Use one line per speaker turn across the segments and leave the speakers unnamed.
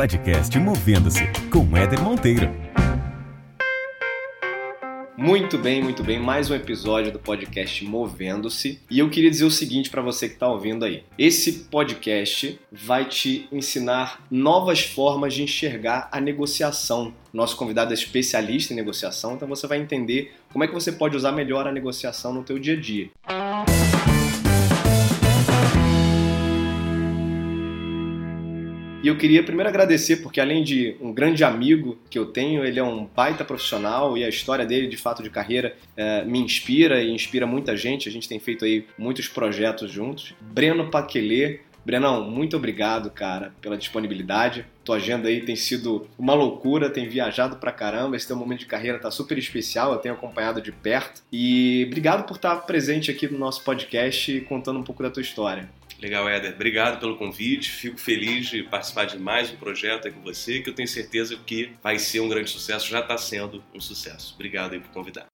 podcast Movendo-se com Éder Monteiro.
Muito bem, muito bem. Mais um episódio do podcast Movendo-se. E eu queria dizer o seguinte para você que está ouvindo aí: esse podcast vai te ensinar novas formas de enxergar a negociação. Nosso convidado é especialista em negociação, então você vai entender como é que você pode usar melhor a negociação no teu dia a dia. E eu queria primeiro agradecer, porque além de um grande amigo que eu tenho, ele é um baita profissional e a história dele, de fato, de carreira, é, me inspira e inspira muita gente. A gente tem feito aí muitos projetos juntos. Breno Paquelê. Brenão, muito obrigado, cara, pela disponibilidade. Tua agenda aí tem sido uma loucura, tem viajado pra caramba. Esse teu momento de carreira tá super especial, eu tenho acompanhado de perto. E obrigado por estar presente aqui no nosso podcast contando um pouco da tua história.
Legal, Éder. Obrigado pelo convite. Fico feliz de participar de mais um projeto aí com você, que eu tenho certeza que vai ser um grande sucesso, já está sendo um sucesso. Obrigado aí por convidar.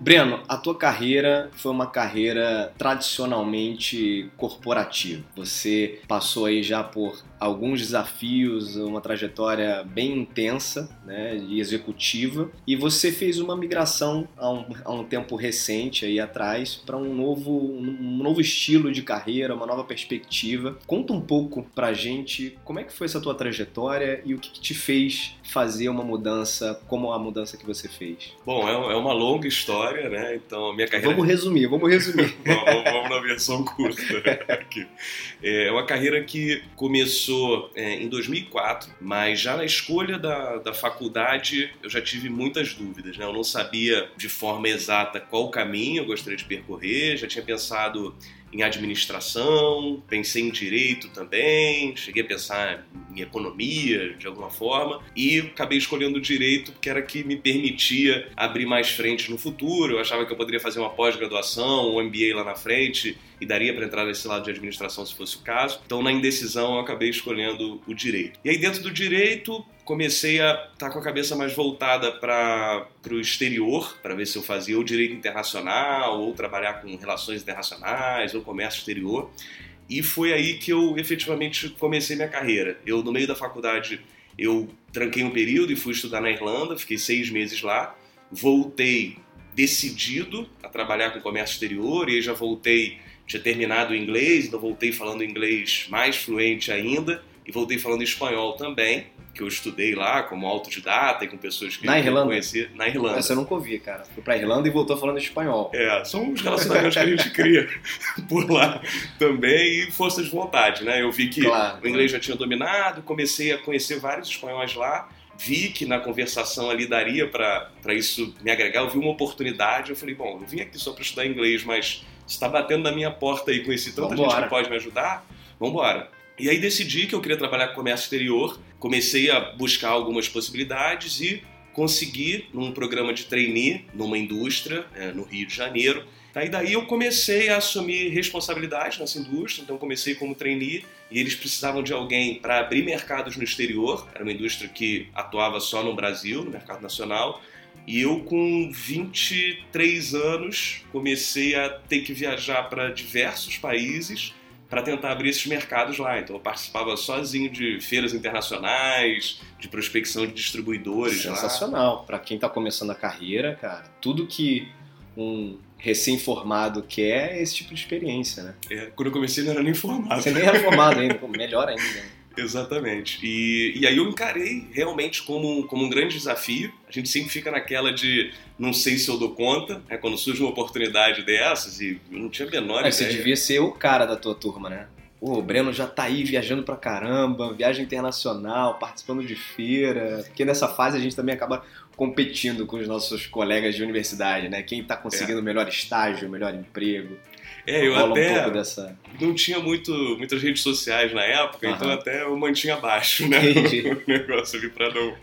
Breno, a tua carreira foi uma carreira tradicionalmente corporativa. Você passou aí já por alguns desafios, uma trajetória bem intensa né, e executiva, e você fez uma migração há um, há um tempo recente aí atrás para um novo, um novo estilo de carreira, uma nova perspectiva. Conta um pouco pra gente como é que foi essa tua trajetória e o que, que te fez fazer uma mudança como a mudança que você fez.
Bom, é, é uma longa história, né? Então, a minha carreira...
Vamos resumir, vamos resumir.
vamos, vamos, na versão curta aqui. É uma carreira que começou começou é, em 2004, mas já na escolha da, da faculdade eu já tive muitas dúvidas. Né? Eu não sabia de forma exata qual caminho eu gostaria de percorrer, já tinha pensado em administração, pensei em direito também, cheguei a pensar em economia de alguma forma e acabei escolhendo direito porque era que me permitia abrir mais frente no futuro. Eu achava que eu poderia fazer uma pós-graduação, um MBA lá na frente e daria para entrar nesse lado de administração se fosse o caso. Então, na indecisão, eu acabei escolhendo o direito. E aí, dentro do direito, comecei a estar tá com a cabeça mais voltada para o exterior, para ver se eu fazia o direito internacional, ou trabalhar com relações internacionais, ou comércio exterior. E foi aí que eu efetivamente comecei minha carreira. Eu, no meio da faculdade, eu tranquei um período e fui estudar na Irlanda, fiquei seis meses lá. Voltei decidido a trabalhar com comércio exterior e aí já voltei, tinha terminado o inglês, então voltei falando inglês mais fluente ainda e voltei falando espanhol também que eu estudei lá como autodidata e com pessoas que
na
eu
Irlanda?
conhecia. Na Irlanda.
Essa eu nunca ouvi, cara. Fui pra Irlanda e voltou falando espanhol.
É, são os relacionamentos que a gente cria por lá também e força de vontade, né? Eu vi que
Claro,
o inglês já tinha dominado, comecei a conhecer vários espanhóis lá, vi que na conversação ali daria para isso me agregar, eu vi uma oportunidade, eu falei, bom, eu vim aqui só para estudar inglês, mas está batendo na minha porta aí, conheci tanta gente
Vambora.
que pode me ajudar, vamos embora. E aí decidi que eu queria trabalhar com comércio exterior, comecei a buscar algumas possibilidades e consegui num programa de trainee numa indústria é, no Rio de Janeiro. Aí daí eu comecei a assumir responsabilidade nessa indústria, então comecei como trainee e eles precisavam de alguém para abrir mercados no exterior. Era uma indústria que atuava só no Brasil, no mercado nacional. E eu, com 23 anos, comecei a ter que viajar para diversos países para tentar abrir esses mercados lá. Então eu participava sozinho de feiras internacionais, de prospecção de distribuidores.
Sensacional. Pra quem tá começando a carreira, cara, tudo que um recém-formado quer é esse tipo de experiência, né?
É, quando eu comecei não era nem formado.
Você nem era formado ainda, melhor ainda. né?
Exatamente. E, e aí eu encarei realmente como, como um grande desafio. A gente sempre fica naquela de não sei se eu dou conta, né? quando surge uma oportunidade dessas, e eu não tinha a menor
Mas você
ideia.
devia ser o cara da tua turma, né? Pô, o Breno já tá aí viajando pra caramba, viagem internacional, participando de feira. Porque nessa fase a gente também acaba competindo com os nossos colegas de universidade, né? Quem tá conseguindo o melhor estágio, o melhor emprego.
É, eu
um
até
pouco dessa.
não tinha muito, muitas redes sociais na época,
Aham.
então até eu mantinha abaixo, né? O negócio ali pra não,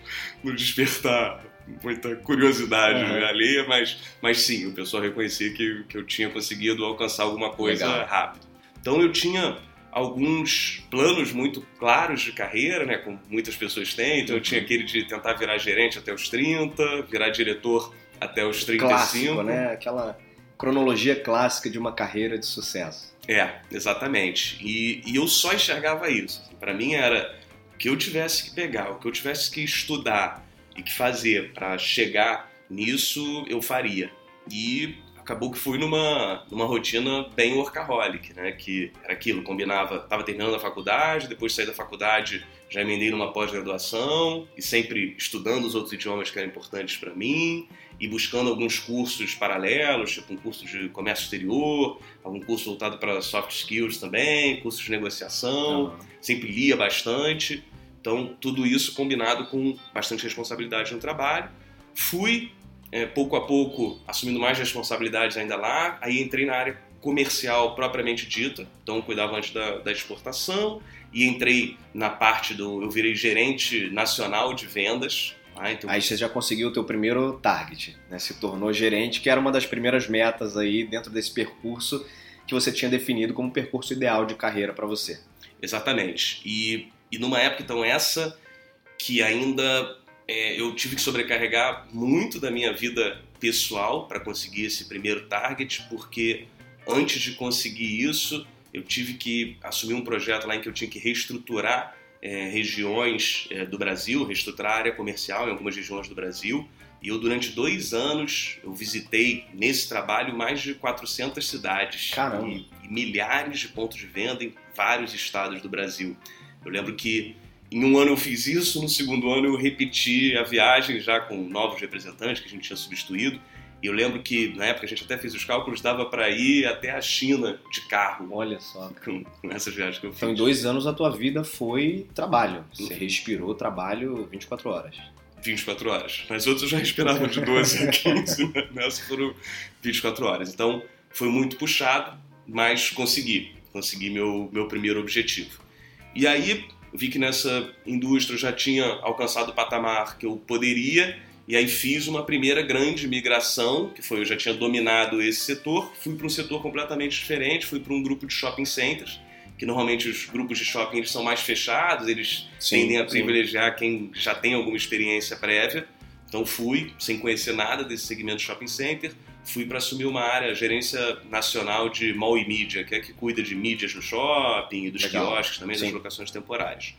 não despertar muita curiosidade alheia, mas, mas sim, o pessoal reconhecia que, que eu tinha conseguido alcançar alguma coisa
Legal.
rápido. Então eu tinha alguns planos muito claros de carreira, né, como muitas pessoas têm. Então eu tinha aquele de tentar virar gerente até os 30, virar diretor até os 35.
Clássico, né? Aquela cronologia clássica de uma carreira de sucesso.
É, exatamente. E, e eu só enxergava isso. Assim, para mim era o que eu tivesse que pegar, o que eu tivesse que estudar e que fazer para chegar nisso, eu faria. E acabou que fui numa, numa rotina bem workaholic, né? Que era aquilo, combinava, estava terminando a faculdade, depois de sair da faculdade já emendei numa pós-graduação e sempre estudando os outros idiomas que eram importantes para mim e buscando alguns cursos paralelos, tipo um curso de comércio exterior, algum curso voltado para soft skills também, cursos de negociação, uhum. sempre lia bastante. Então, tudo isso combinado com bastante responsabilidade no trabalho. Fui é, pouco a pouco assumindo mais responsabilidades ainda lá. Aí entrei na área comercial propriamente dita, então cuidava antes da, da, exportação e entrei na parte do. Eu virei gerente nacional de vendas.
Ah, então... Aí você já conseguiu o teu primeiro target, né? Se tornou gerente, que era uma das primeiras metas aí dentro desse percurso que você tinha definido como percurso ideal de carreira para você.
Exatamente. E, e numa época então essa que ainda é, eu tive que sobrecarregar muito da minha vida pessoal para conseguir esse primeiro target, porque antes de conseguir isso, eu tive que assumir um projeto lá em que eu tinha que reestruturar é, regiões é, do Brasil, reestruturar a área comercial em algumas regiões do Brasil. E eu, durante dois anos, eu visitei nesse trabalho mais de 400 cidades e, e milhares de pontos de venda em vários estados do Brasil. Eu lembro que em um ano eu fiz isso, no segundo ano eu repeti a viagem já com novos representantes que a gente tinha substituído. E eu lembro que na época a gente até fez os cálculos, dava para ir até a China de carro.
Olha só.
Com, com essas viagens que eu fiz.
Então em dois anos a tua vida foi trabalho. Você uhum. respirou trabalho 24 horas.
24 horas. Mas outros eu já respirava de 12 a 15, né? nessa foram 24 horas. Então foi muito puxado, mas consegui. Consegui meu, meu primeiro objetivo. E aí vi que nessa indústria eu já tinha alcançado o patamar que eu poderia e aí fiz uma primeira grande migração, que foi eu já tinha dominado esse setor, fui para um setor completamente diferente, fui para um grupo de shopping centers, que normalmente os grupos de shopping eles são mais fechados, eles sim, tendem a privilegiar sim. quem já tem alguma experiência prévia. Então fui, sem conhecer nada desse segmento de shopping center, fui para assumir uma área, gerência nacional de mall e mídia, que é que cuida de mídias no shopping e dos Legal. quiosques também, Sim. das locações temporárias.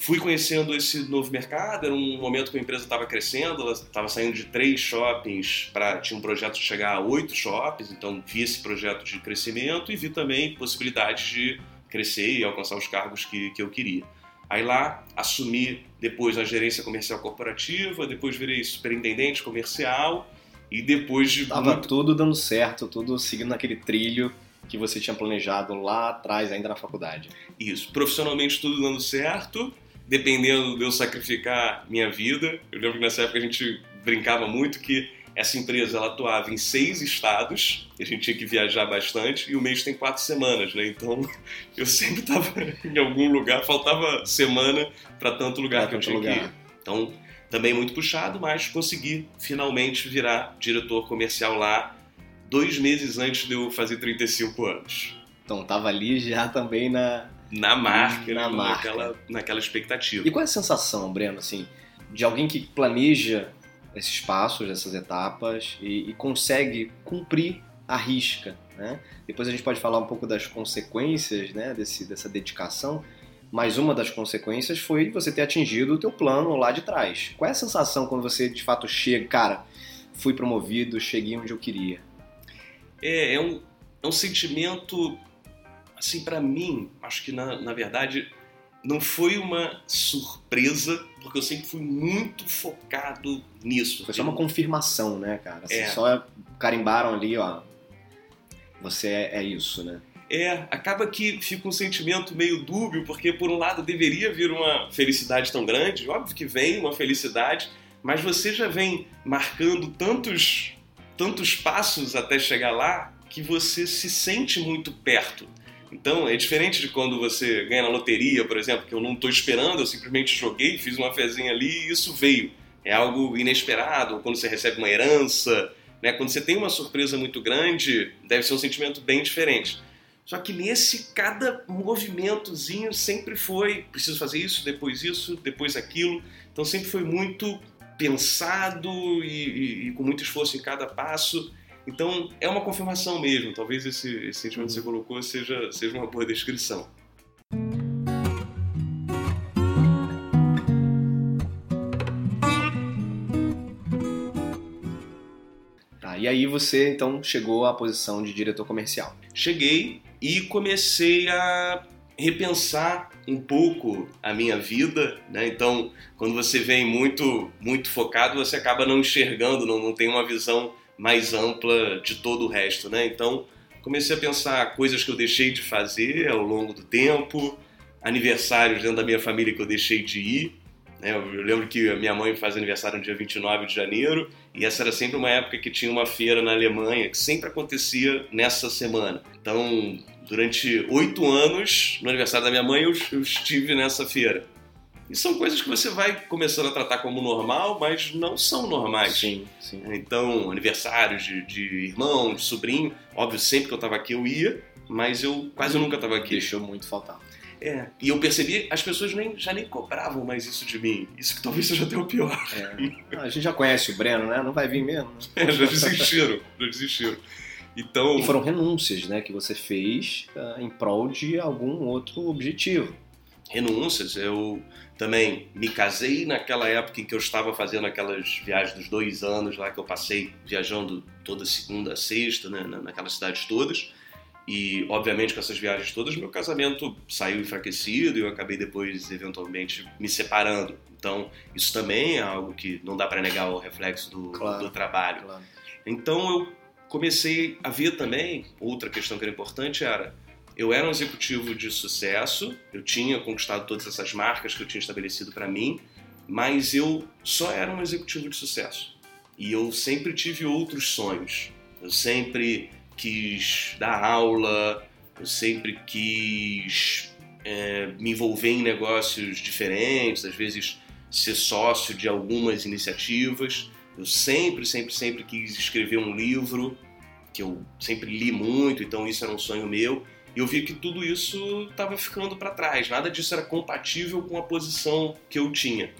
Fui conhecendo esse novo mercado, era um momento que a empresa estava crescendo, ela estava saindo de três shoppings para tinha um projeto de chegar a oito shoppings, então vi esse projeto de crescimento e vi também possibilidades de crescer e alcançar os cargos que, que eu queria. Aí lá assumi depois a gerência comercial corporativa, depois virei superintendente comercial e depois de.
Tava muito... tudo dando certo, tudo seguindo aquele trilho que você tinha planejado lá atrás, ainda na faculdade.
Isso. Profissionalmente tudo dando certo, dependendo de eu sacrificar minha vida. Eu lembro que nessa época a gente brincava muito que essa empresa ela atuava em seis estados, a gente tinha que viajar bastante, e o mês tem quatro semanas, né? Então eu sempre estava em algum lugar, faltava semana para tanto lugar pra que eu tinha lugar. que ir. Então também muito puxado, mas consegui finalmente virar diretor comercial lá dois meses antes de eu fazer 35 anos.
Então tava ali já também na
na marca, na marca. Naquela, naquela expectativa.
E qual é a sensação, Breno, assim, de alguém que planeja esses passos, essas etapas e, e consegue cumprir a risca, né? Depois a gente pode falar um pouco das consequências, né, desse, dessa dedicação, mas uma das consequências foi você ter atingido o teu plano lá de trás. Qual é a sensação quando você de fato chega, cara, fui promovido, cheguei onde eu queria?
É, é um, é um sentimento, assim, para mim, acho que na, na verdade não foi uma surpresa, porque eu sempre fui muito focado nisso.
Foi só uma confirmação, né, cara? Assim, é. Só carimbaram ali, ó, você é, é isso, né?
É, acaba que fica um sentimento meio dúbio, porque por um lado deveria vir uma felicidade tão grande, óbvio que vem uma felicidade, mas você já vem marcando tantos, tantos passos até chegar lá que você se sente muito perto. Então é diferente de quando você ganha na loteria, por exemplo, que eu não estou esperando, eu simplesmente joguei, fiz uma fezinha ali e isso veio. É algo inesperado, ou quando você recebe uma herança, né? quando você tem uma surpresa muito grande, deve ser um sentimento bem diferente. Só que nesse, cada movimentozinho sempre foi: preciso fazer isso, depois isso, depois aquilo. Então sempre foi muito pensado e, e, e com muito esforço em cada passo. Então é uma confirmação mesmo. Talvez esse, esse sentimento que você colocou seja, seja uma boa descrição.
Tá, e aí você então chegou à posição de diretor comercial.
Cheguei e comecei a repensar um pouco a minha vida, né? Então, quando você vem muito muito focado, você acaba não enxergando, não, não tem uma visão mais ampla de todo o resto, né? Então, comecei a pensar coisas que eu deixei de fazer ao longo do tempo, aniversários dentro da minha família que eu deixei de ir. Né? Eu lembro que a minha mãe faz aniversário no dia 29 de janeiro e essa era sempre uma época que tinha uma feira na Alemanha que sempre acontecia nessa semana. Então, durante oito anos, no aniversário da minha mãe, eu, eu estive nessa feira. E são coisas que você vai começando a tratar como normal, mas não são normais.
Sim, sim.
Então, aniversários de, de irmão, de sobrinho, óbvio, sempre que eu estava aqui eu ia, mas eu quase nunca estava aqui.
Deixou muito faltar.
É, e eu percebi, as pessoas nem, já nem cobravam mais isso de mim. Isso que talvez seja até o pior.
É. A gente já conhece o Breno, né? Não vai vir mesmo. Né?
É, já desistiram, já desistiram. Então...
E foram renúncias, né, que você fez uh, em prol de algum outro objetivo.
Renúncias, eu também me casei naquela época em que eu estava fazendo aquelas viagens dos dois anos lá que eu passei viajando toda segunda a sexta, né, naquelas cidades todas. E, obviamente, com essas viagens todas, meu casamento saiu enfraquecido e eu acabei depois, eventualmente, me separando. Então, isso também é algo que não dá para negar o reflexo do,
Claro,
do trabalho.
Claro.
Então, eu comecei a ver também, outra questão que era importante era, eu era um executivo de sucesso, eu tinha conquistado todas essas marcas que eu tinha estabelecido para mim, mas eu só era um executivo de sucesso. E eu sempre tive outros sonhos. Eu sempre quis dar aula, eu sempre quis é, me envolver em negócios diferentes, às vezes ser sócio de algumas iniciativas. Eu sempre, sempre, sempre quis escrever um livro, que eu sempre li muito, então isso era um sonho meu. E eu vi que tudo isso estava ficando para trás, nada disso era compatível com a posição que eu tinha.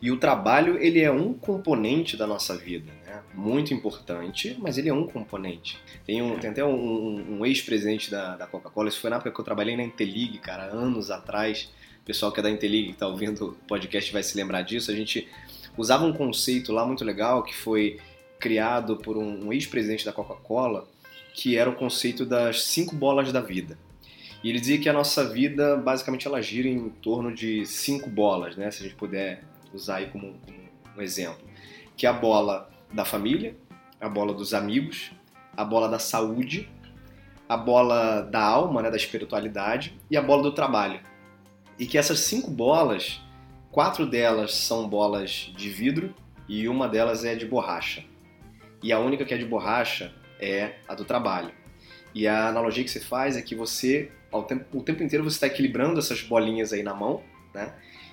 E o trabalho, ele é um componente da nossa vida, né? Muito importante, mas ele é um componente. Tem, um, tem até um, um ex-presidente da, da Coca-Cola, isso foi na época que eu trabalhei na Intelig, cara, anos atrás. O pessoal que é da Intelig, que está ouvindo o podcast, vai se lembrar disso. A gente usava um conceito lá muito legal que foi criado por um, um ex-presidente da Coca-Cola, que era o conceito das cinco bolas da vida. E ele dizia que a nossa vida, basicamente, ela gira em torno de cinco bolas, né? Se a gente puder usar aí como, como um exemplo. Que é a bola da família, a bola dos amigos, a bola da saúde, a bola da alma, né, da espiritualidade e a bola do trabalho. E que essas cinco bolas, quatro delas são bolas de vidro e uma delas é de borracha. E a única que é de borracha é a do trabalho. E a analogia que você faz é que você, ao tempo, o tempo inteiro, você está equilibrando essas bolinhas aí na mão, né?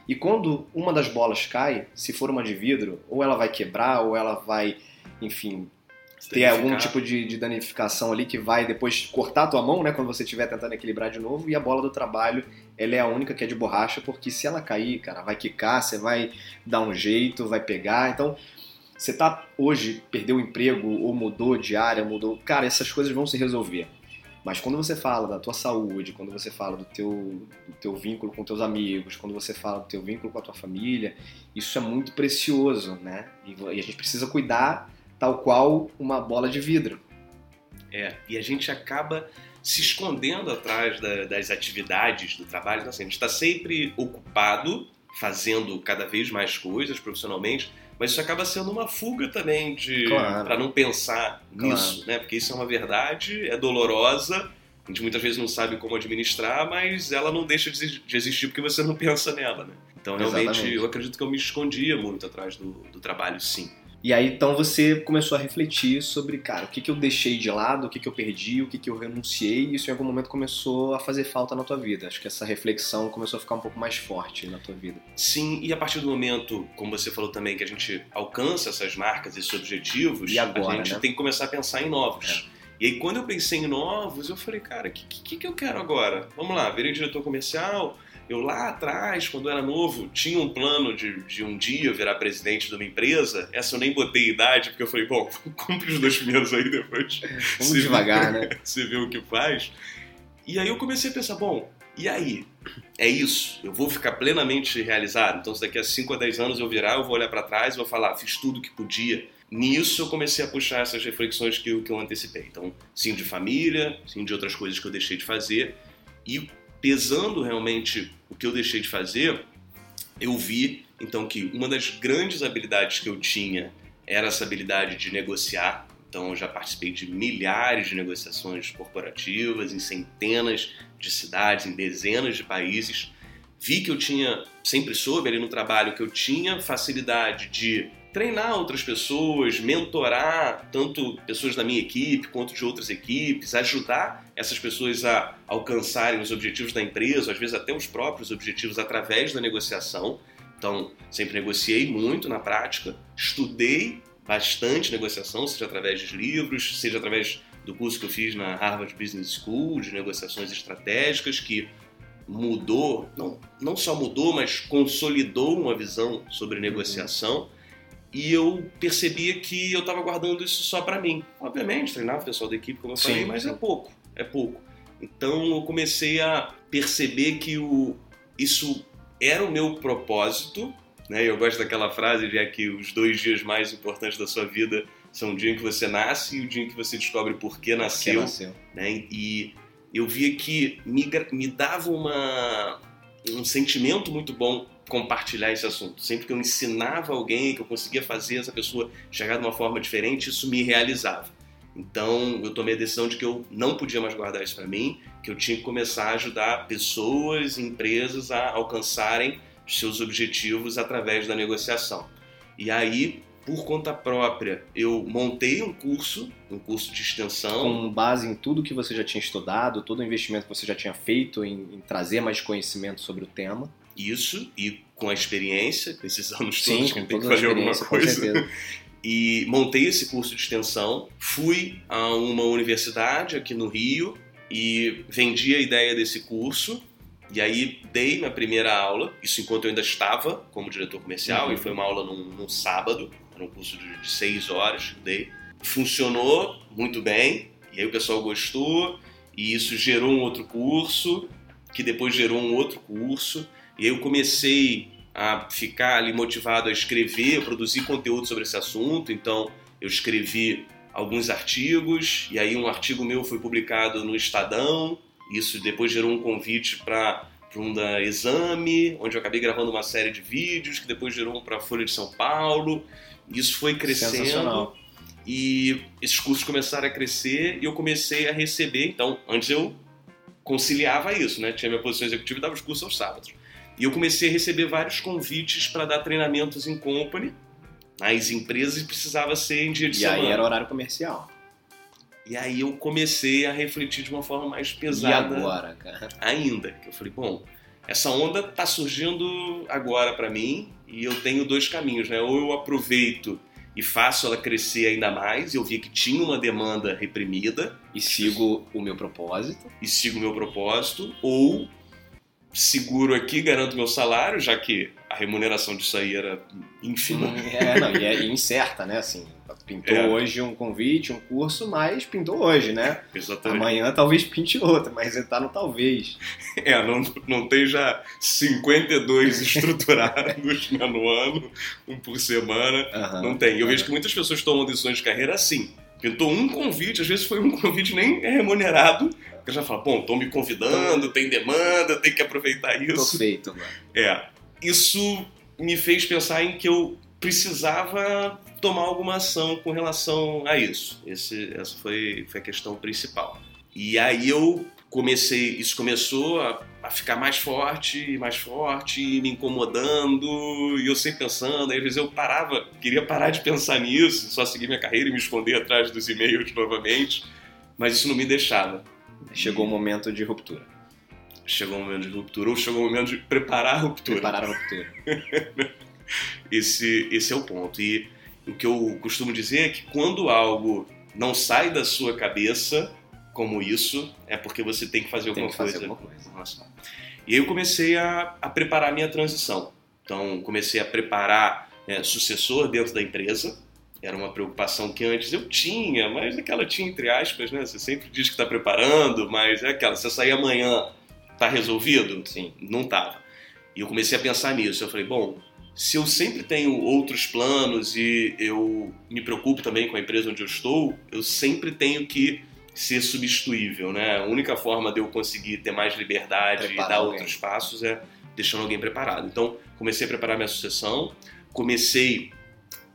E quando uma das bolas cai, se for uma de vidro, ou ela vai quebrar, ou ela vai, enfim, ter algum tipo de, de danificação ali que vai depois cortar a tua mão, né? Quando você estiver tentando equilibrar de novo. E a bola do trabalho, ela é a única que é de borracha, porque se ela cair, cara, vai quicar, você vai dar um jeito, vai pegar. Então, você tá hoje, perdeu o emprego, ou mudou de área, mudou. Cara, essas coisas vão se resolver. Mas quando você fala da tua saúde, quando você fala do teu, do teu vínculo com teus amigos, quando você fala do teu vínculo com a tua família, isso é muito precioso, né? E, e a gente precisa cuidar tal qual uma bola de vidro.
É, e a gente acaba se escondendo atrás da, das atividades do trabalho. Então, assim, a gente está sempre ocupado, fazendo cada vez mais coisas profissionalmente, mas isso acaba sendo uma fuga também de
Claro.
para não pensar
Claro.
nisso, né? Porque isso é uma verdade, é dolorosa. A gente muitas vezes não sabe como administrar, mas ela não deixa de existir porque você não pensa nela, né? Então, realmente,
Exatamente.
eu acredito que eu me escondia muito atrás do, do trabalho, sim.
E aí então você começou a refletir sobre, cara, o que, que eu deixei de lado, o que, que eu perdi, o que, que eu renunciei, e isso em algum momento começou a fazer falta na tua vida. Acho que essa reflexão começou a ficar um pouco mais forte na tua vida.
Sim, e a partir do momento, como você falou também, que a gente alcança essas marcas, esses objetivos,
E agora,
a gente
né?
tem que começar a pensar em novos. E aí, quando eu pensei em novos, eu falei, cara, o que, que, que eu quero agora? Vamos lá, virei diretor comercial, Eu lá atrás, quando era novo, tinha um plano de, de um dia virar presidente de uma empresa. Essa eu nem botei idade, porque eu falei, bom, cumpre os dois primeiros aí depois.
Vamos devagar, né?
Você vê o que faz. E aí eu comecei a pensar, bom, e aí? É isso? Eu vou ficar plenamente realizado? Então, se daqui a 5 a 10 anos eu virar, eu vou olhar para trás e vou falar, fiz tudo que podia. Nisso eu comecei a puxar essas reflexões que eu, que eu antecipei. Então, sim de família, sim de outras coisas que eu deixei de fazer. E pesando realmente o que eu deixei de fazer, eu vi então que uma das grandes habilidades que eu tinha era essa habilidade de negociar. Então eu já participei de milhares de negociações corporativas em centenas de cidades, em dezenas de países. Vi que eu tinha, sempre soube ali no trabalho, que eu tinha facilidade de treinar outras pessoas, mentorar tanto pessoas da minha equipe quanto de outras equipes, ajudar essas pessoas a alcançarem os objetivos da empresa, às vezes até os próprios objetivos através da negociação. Então, sempre negociei muito na prática, estudei bastante negociação, seja através de livros, seja através do curso que eu fiz na Harvard Business School de negociações estratégicas, que mudou, não, não só mudou, mas consolidou uma visão sobre negociação e eu percebia que eu estava guardando isso só para mim. Obviamente, treinava o pessoal da equipe, como eu
Sim,
falei, mas
sim.
é pouco, é pouco. Então eu comecei a perceber que o, isso era o meu propósito, né? Eu gosto daquela frase de que os dois dias mais importantes da sua vida são o dia em que você nasce e o dia em que você descobre por que
Que
nasceu
nasceu.
né? E eu via que me, me dava uma, um sentimento muito bom compartilhar esse assunto. Sempre que eu ensinava alguém, que eu conseguia fazer essa pessoa chegar de uma forma diferente, isso me realizava. Então eu tomei a decisão de que eu não podia mais guardar isso para mim, que eu tinha que começar a ajudar pessoas empresas a alcançarem seus objetivos através da negociação. E aí, por conta própria, eu montei um curso, um curso de extensão.
Com base em tudo que você já tinha estudado, todo o investimento que você já tinha feito em, em trazer mais conhecimento sobre o tema.
Isso e com a experiência, com esses anos
Sim,
todos que tenho que fazer alguma coisa. E montei esse curso de extensão, fui a uma universidade aqui no Rio e vendi a ideia desse curso. E aí dei minha primeira aula, isso enquanto eu ainda estava como diretor comercial,
Uhum.
e foi uma aula num, num sábado, era um curso de, de seis horas que dei. Funcionou muito bem, e aí o pessoal gostou, e isso gerou um outro curso, que depois gerou um outro curso, e aí eu comecei a ficar ali motivado a escrever, a produzir conteúdo sobre esse assunto. Então, eu escrevi alguns artigos, e aí um artigo meu foi publicado no Estadão. Isso depois gerou um convite para um da Exame, onde eu acabei gravando uma série de vídeos, que depois gerou um para a Folha de São Paulo. Isso foi crescendo. E esses cursos começaram a crescer e eu comecei a receber. Então, antes eu conciliava isso, né? Tinha minha posição executiva e dava os cursos aos sábados. E eu comecei a receber vários convites para dar treinamentos em company nas empresas e precisava ser em dia de
E
semana.
aí era horário comercial.
E aí eu comecei a refletir de uma forma mais
E
pesada
agora, cara?
ainda. Que eu falei, bom, essa onda tá surgindo agora para mim e eu tenho dois caminhos, né? Ou eu aproveito e faço ela crescer ainda mais, eu vi que tinha uma demanda reprimida
E sigo o meu propósito.
e sigo o meu propósito, ou seguro aqui, garanto meu salário, já que a remuneração disso aí era ínfima.
É, não, e é incerta, né? Assim, pintou
É.
hoje um convite, um curso, mas pintou hoje, né?
Exatamente.
Amanhã talvez pinte outro, mas você tá no talvez.
É, não, não tem já 52 estruturados né, no ano, um por semana. Não tem. Eu vejo que muitas pessoas tomam decisões de carreira assim. Pintou um convite, às vezes foi um convite nem remunerado. Eu já falo, bom, estão me convidando, tem demanda, tem que aproveitar
Tô
isso.
feito, mano.
É. Isso me fez pensar em que eu precisava tomar alguma ação com relação a isso. Esse, essa foi, foi a questão principal. E aí eu comecei, isso começou a, a ficar mais forte, mais forte, me incomodando, e eu sempre pensando, aí às vezes eu parava, queria parar de pensar nisso, só seguir minha carreira e me esconder atrás dos e-mails novamente, mas isso não me deixava.
Chegou o momento de ruptura.
Chegou o momento de ruptura, ou chegou o momento de preparar a ruptura.
Preparar a ruptura.
Esse, esse é o ponto. E o que eu costumo dizer é que quando algo não sai da sua cabeça, como isso, é porque você tem que fazer
Tem
alguma
que fazer
coisa.
alguma coisa.
Nossa. E aí eu comecei a, a preparar a minha transição. Então, comecei a preparar é, sucessor dentro da empresa. Era uma preocupação que antes eu tinha, mas aquela tinha entre aspas, né? Você sempre diz que está preparando, mas é aquela, se eu sair amanhã, tá resolvido?
Sim.
Não tava. E eu comecei a pensar nisso. Eu falei, bom, se eu sempre tenho outros planos e eu me preocupo também com a empresa onde eu estou, eu sempre tenho que ser substituível, né? A única forma de eu conseguir ter mais liberdade
Preparar
e dar
alguém.
outros passos é deixando alguém preparado. Então, comecei a preparar minha sucessão, comecei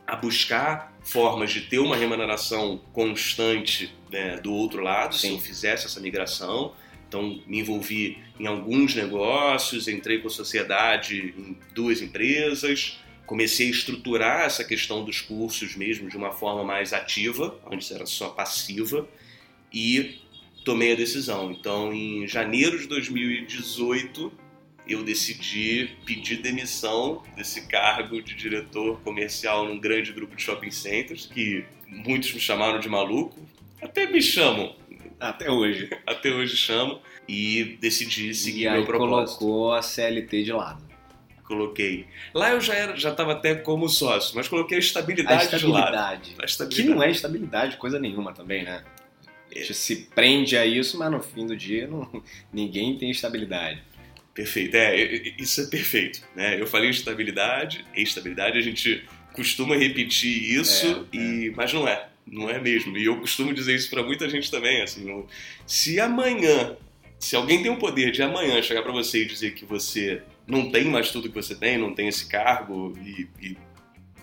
a buscar formas de ter uma remuneração constante né, do outro lado, se
Sim.
eu fizesse essa migração. Então, me envolvi em alguns negócios, entrei com a sociedade em duas empresas, comecei a estruturar essa questão dos cursos mesmo de uma forma mais ativa, antes era só passiva, e tomei a decisão. Então, em janeiro de 2018, eu decidi pedir demissão desse cargo de diretor comercial num grande grupo de shopping centers, que muitos me chamaram de maluco, até me chamam,
Até hoje.
até hoje chamam, e decidi seguir
e
meu propósito.
colocou a CLT de lado.
Coloquei. Lá eu já era, já estava até como sócio, mas coloquei a
A
estabilidade, de lado.
estabilidade.
A
Que
estabilidade.
não é estabilidade, coisa nenhuma também, né? A gente se prende a isso, mas no fim do dia não, ninguém tem estabilidade.
Perfeito, é, é, é, isso é perfeito. Né? Eu falei estabilidade, estabilidade, a gente costuma repetir isso,
É,
e, mas não é, não é mesmo. E eu costumo dizer isso para muita gente também, assim, se amanhã, se alguém tem o poder de amanhã chegar para você e dizer que você não tem mais tudo que você tem, não tem esse cargo e, e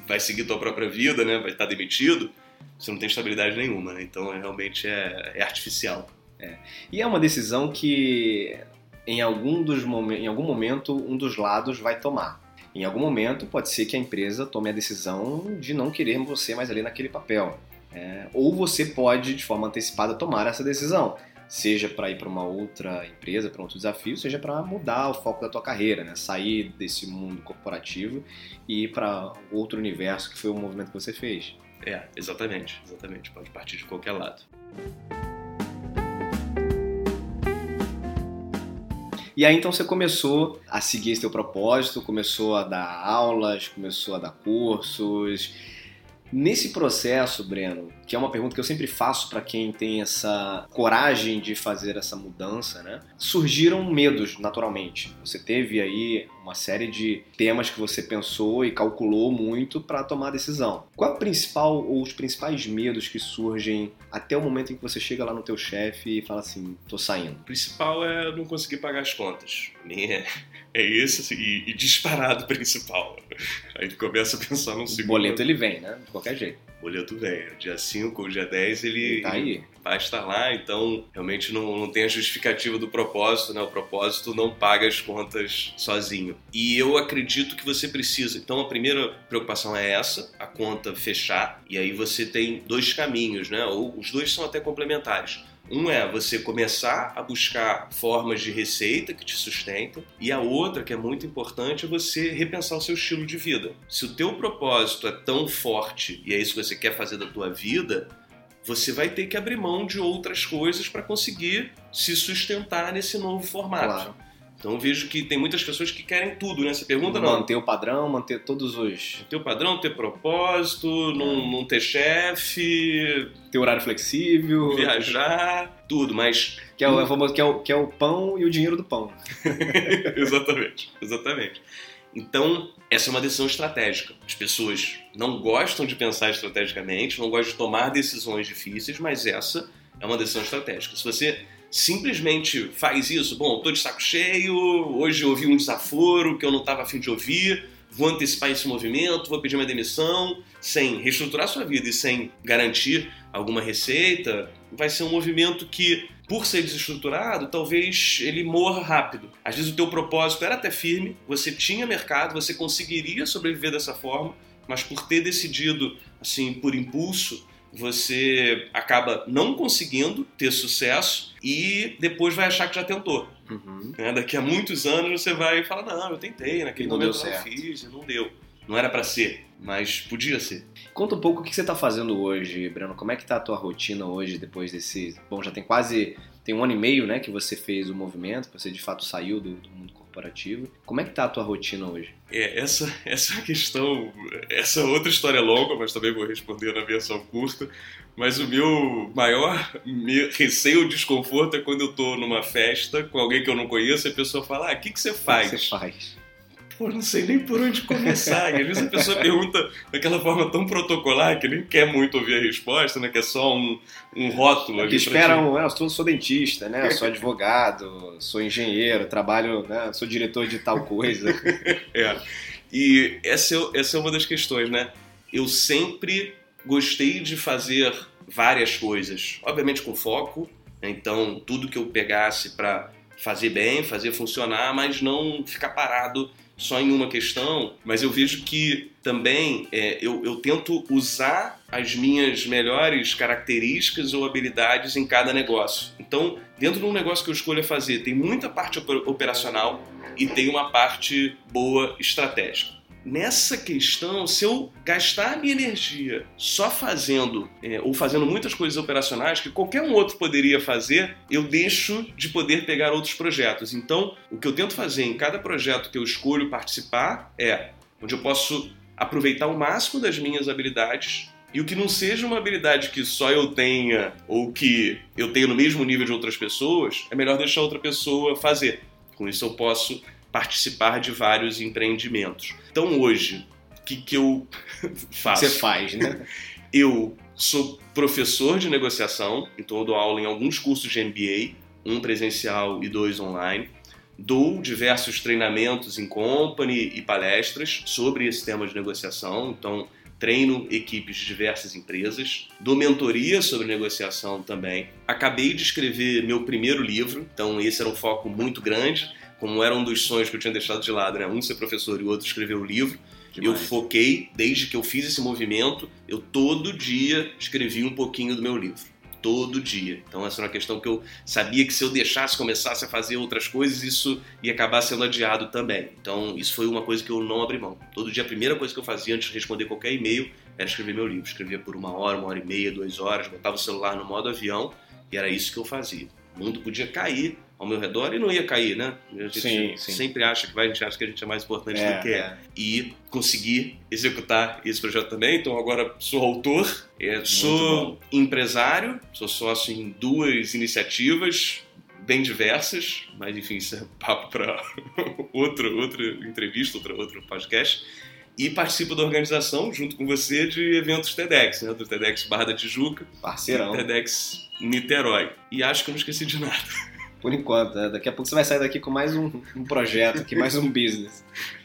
vai seguir tua própria vida, né? Vai estar demitido, você não tem estabilidade nenhuma, né? Então é, realmente é, é artificial.
E é uma decisão que em algum, dos em algum momento um dos lados vai tomar. Em algum momento pode ser que a empresa tome a decisão de não querer você mais ali naquele papel. É, ou você pode, de forma antecipada, tomar essa decisão. Seja para ir para uma outra empresa, para um outro desafio, seja para mudar o foco da tua carreira, né? sair desse mundo corporativo e ir para outro universo que foi o movimento que você fez.
É, exatamente, exatamente. Pode partir de qualquer lado.
E aí então você começou a seguir esse teu propósito, começou a dar aulas, começou a dar cursos. Nesse processo, Breno, que é uma pergunta que eu sempre faço para quem tem essa coragem de fazer essa mudança, né? Surgiram medos, naturalmente. Você teve aí uma série de temas que você pensou e calculou muito para tomar a decisão. Qual é o principal ou os principais medos que surgem até o momento em que você chega lá no teu chefe e fala assim, tô saindo?
O principal é não conseguir pagar as contas. Mim é, é isso, assim, e, e disparado principal. Aí tu começa a pensar num
O
segundo.
boleto ele vem, né? De qualquer jeito.
O boleto vem. Dia 5 ou dia 10 ele,
Tá aí.
vai estar lá, então realmente não, não tem a justificativa do propósito, né? O propósito não paga as contas sozinho. E eu acredito que você precisa. Então a primeira preocupação é essa, a conta fechar, e aí você tem dois caminhos, né? Ou os dois são até complementares. Um é você começar a buscar formas de receita que te sustentam, e a outra, que é muito importante, é você repensar o seu estilo de vida. Se o teu propósito é tão forte e é isso que você quer fazer da tua vida, você vai ter que abrir mão de outras coisas para conseguir se sustentar nesse novo formato.
Claro.
Então vejo que tem muitas pessoas que querem tudo, né? Você pergunta, não.
Manter o padrão, manter todos os.
Ter o padrão, ter propósito, não, não ter chefe,
ter horário flexível.
viajar, tudo, mas
Que é, o, é que, é o, que é o pão e o dinheiro do pão.
exatamente, exatamente. Então, essa é uma decisão estratégica. As pessoas não gostam de pensar estrategicamente, não gostam de tomar decisões difíceis, mas essa é uma decisão estratégica. Se você simplesmente faz isso, bom, estou de saco cheio, hoje ouvi um desaforo que eu não estava afim de ouvir, vou antecipar esse movimento, vou pedir uma demissão, sem reestruturar sua vida e sem garantir alguma receita, vai ser um movimento que, por ser desestruturado, talvez ele morra rápido. Às vezes o teu propósito era até firme, você tinha mercado, você conseguiria sobreviver dessa forma, mas por ter decidido, assim, por impulso, você acaba não conseguindo ter sucesso e depois vai achar que já tentou.
Uhum.
né? Daqui a muitos anos você vai falar, não, eu tentei, naquele
Não
momento
deu
eu fiz, não deu. Não era pra ser, mas podia ser.
Conta um pouco o que você está fazendo hoje, Breno. Como é que tá a tua rotina hoje depois desse. Bom, já tem quase. Tem um ano e meio, né, que você fez o movimento, que você de fato saiu do, do mundo corporativo. Como é que tá a tua rotina hoje?
É, essa, essa questão, essa outra história é longa, mas também vou responder na versão curta. Mas o meu maior receio ou desconforto é quando eu tô numa festa com alguém que eu não conheço e a pessoa fala: Ah, o que, que você faz?
O que você faz?
Pô, não sei nem por onde começar. E às vezes a pessoa pergunta daquela forma tão protocolar que nem quer muito ouvir a resposta, né? Que é só um, um rótulo.
Que esperam, é, eu sou, sou dentista, né? Eu sou advogado, sou engenheiro, trabalho, né? Sou diretor de tal coisa.
é. E essa é, essa é uma das questões, né? Eu sempre gostei de fazer várias coisas, obviamente com foco. Né? Então, tudo que eu pegasse para fazer bem, fazer funcionar, mas não ficar parado só em uma questão, mas eu vejo que também é, eu, eu tento usar as minhas melhores características ou habilidades em cada negócio. Então, dentro de um negócio que eu escolho fazer, tem muita parte operacional e tem uma parte boa estratégica nessa questão, se eu gastar minha energia só fazendo é, ou fazendo muitas coisas operacionais que qualquer um outro poderia fazer, eu deixo de poder pegar outros projetos. Então, o que eu tento fazer em cada projeto que eu escolho participar é onde eu posso aproveitar o máximo das minhas habilidades e o que não seja uma habilidade que só eu tenha ou que eu tenho no mesmo nível de outras pessoas, é melhor deixar outra pessoa fazer. Com isso eu posso participar de vários empreendimentos. Então hoje, o que, que eu faço?
Você faz, né?
eu sou professor de negociação, então eu dou aula em alguns cursos de MBA, um presencial e dois online. Dou diversos treinamentos em company e palestras sobre esse tema de negociação, então treino equipes de diversas empresas, dou mentoria sobre negociação também. Acabei de escrever meu primeiro livro, então esse era um foco muito grande como era um dos sonhos que eu tinha deixado de lado, né? Um ser professor e o outro escrever o livro. Demais. Eu foquei, desde que eu fiz esse movimento, eu todo dia escrevi um pouquinho do meu livro. Todo dia. Então, essa era uma questão que eu sabia que se eu deixasse, começasse a fazer outras coisas, isso ia acabar sendo adiado também. Então, isso foi uma coisa que eu não abri mão. Todo dia, a primeira coisa que eu fazia antes de responder qualquer e-mail era escrever meu livro. Escrevia por uma hora, uma hora e meia, duas horas, botava o celular no modo avião e era isso que eu fazia. O mundo podia cair, ao meu redor e não ia cair, né? A gente sim, sim. sempre acha que vai, a gente acha que a gente é mais importante é, do que é. é. E conseguir executar esse projeto também. Então agora sou autor, é, sou empresário, sou sócio em duas iniciativas bem diversas, mas enfim, isso é papo para outro, outra entrevista, outro, outro podcast. E participo da organização, junto com você, de eventos TEDx, né? Do TEDx Barra da Tijuca.
Parceirão.
TEDx Niterói. E acho que eu não esqueci de nada.
Por enquanto, né? Daqui a pouco você vai sair daqui com mais um, um projeto, aqui, mais um business.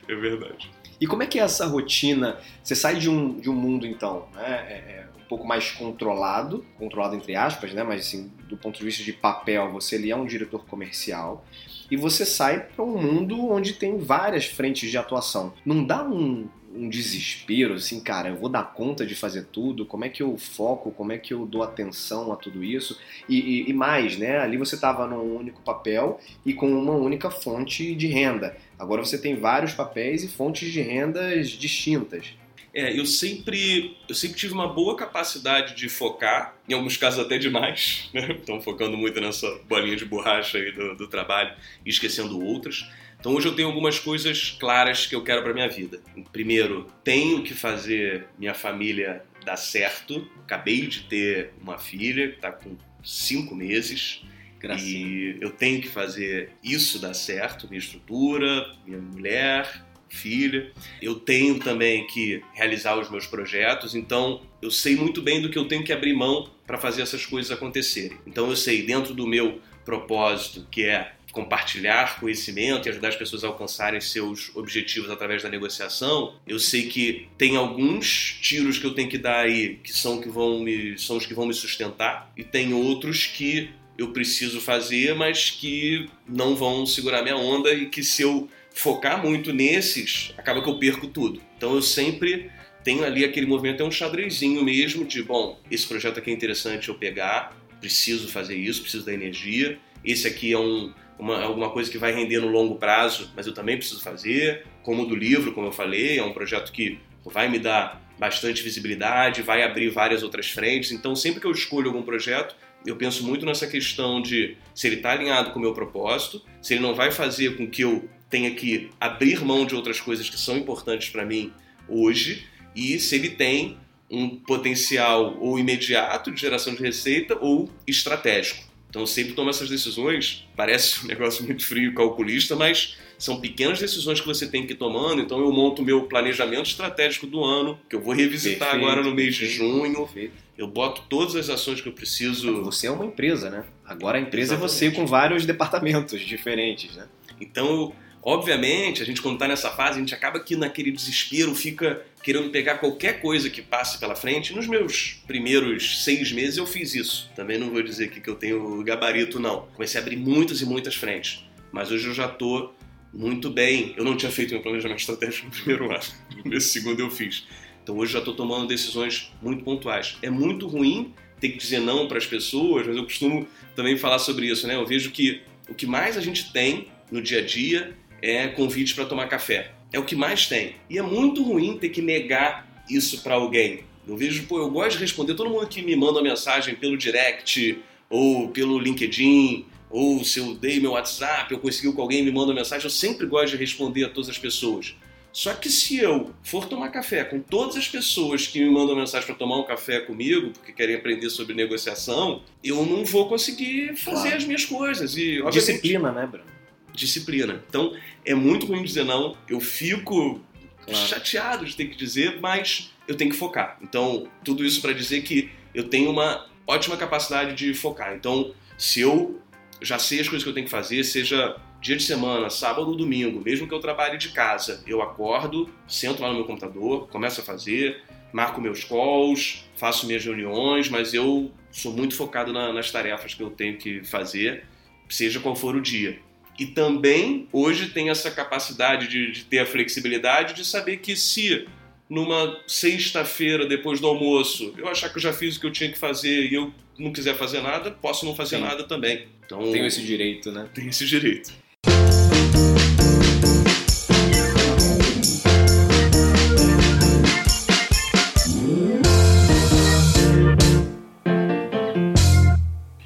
É verdade.
E como é que é essa rotina? Você sai de um, de um mundo, então, né? É, é um pouco mais controlado, controlado entre aspas, né? Mas assim, do ponto de vista de papel, você ali é um diretor comercial e você sai para um mundo onde tem várias frentes de atuação. Não dá um, um desespero, assim, cara, eu vou dar conta de fazer tudo, como é que eu foco, como é que eu dou atenção a tudo isso, e, e, e mais, né, ali você estava num único papel e com uma única fonte de renda, agora você tem vários papéis e fontes de rendas distintas.
É, eu sempre, eu sempre tive uma boa capacidade de focar, em alguns casos até demais, né? Então focando muito nessa bolinha de borracha aí do, do trabalho e esquecendo outras. Então hoje eu tenho algumas coisas claras que eu quero para minha vida. Primeiro, tenho que fazer minha família dar certo. Acabei de ter uma filha que está com cinco meses. Graças. E eu tenho que fazer isso dar certo, minha estrutura, minha mulher, filha. Eu tenho também que realizar os meus projetos, então eu sei muito bem do que eu tenho que abrir mão para fazer essas coisas acontecerem. Então eu sei dentro do meu propósito, que é compartilhar conhecimento e ajudar as pessoas a alcançarem seus objetivos através da negociação, eu sei que tem alguns tiros que eu tenho que dar aí que são que vão me são os que vão me sustentar e tem outros que eu preciso fazer, mas que não vão segurar minha onda e que se eu focar muito nesses, acaba que eu perco tudo. Então eu sempre tenho ali aquele movimento, é um xadrezinho mesmo de, bom, esse projeto aqui é interessante eu pegar, preciso fazer isso, preciso da energia. Esse aqui é um, uma, alguma coisa que vai render no longo prazo, mas eu também preciso fazer. Como o do livro, como eu falei, é um projeto que vai me dar bastante visibilidade, vai abrir várias outras frentes. Então, sempre que eu escolho algum projeto, eu penso muito nessa questão de se ele está alinhado com o meu propósito, se ele não vai fazer com que eu tenha que abrir mão de outras coisas que são importantes para mim hoje, e se ele tem um potencial ou imediato de geração de receita ou estratégico. Então eu sempre tomo essas decisões, parece um negócio muito frio calculista, mas são pequenas decisões que você tem que ir tomando. Então eu monto meu planejamento estratégico do ano, que eu vou revisitar perfeito, agora no mês perfeito, de junho. Perfeito. Eu boto todas as ações que eu preciso.
Você é uma empresa, né? Agora a empresa Exatamente. é você com vários departamentos diferentes, né?
Então Obviamente, a gente quando está nessa fase, a gente acaba que naquele desespero fica querendo pegar qualquer coisa que passe pela frente. Nos meus primeiros seis meses eu fiz isso. Também não vou dizer que eu tenho gabarito, não. Comecei a abrir muitas e muitas frentes. Mas hoje eu já estou muito bem. Eu não tinha feito meu planejamento estratégico no primeiro ano. Nesse segundo eu fiz. Então hoje já estou tomando decisões muito pontuais. É muito ruim ter que dizer não para as pessoas, mas eu costumo também falar sobre isso, né? Eu vejo que o que mais a gente tem no dia a dia é convite para tomar café. É o que mais tem. E é muito ruim ter que negar isso para alguém. Eu vejo, pô, eu gosto de responder todo mundo que me manda uma mensagem pelo direct ou pelo LinkedIn ou se eu dei meu WhatsApp, eu consegui com alguém me manda uma mensagem, eu sempre gosto de responder a todas as pessoas. Só que se eu for tomar café com todas as pessoas que me mandam mensagem para tomar um café comigo, porque querem aprender sobre negociação, eu não vou conseguir fazer claro. as minhas coisas. E,
Disciplina, né, Bruno?
Disciplina. Então, é muito ruim dizer não. Eu fico claro. chateado de ter que dizer, mas eu tenho que focar. Então, tudo isso para dizer que eu tenho uma ótima capacidade de focar. Então, se eu já sei as coisas que eu tenho que fazer, seja dia de semana, sábado ou domingo, mesmo que eu trabalhe de casa, eu acordo, sento lá no meu computador, começo a fazer, marco meus calls, faço minhas reuniões, mas eu sou muito focado na, nas tarefas que eu tenho que fazer, seja qual for o dia. E também hoje tem essa capacidade de, de ter a flexibilidade de saber que se numa sexta-feira depois do almoço eu achar que eu já fiz o que eu tinha que fazer e eu não quiser fazer nada, posso não fazer Sim. nada também.
Então, tenho esse direito, né?
Tem esse direito.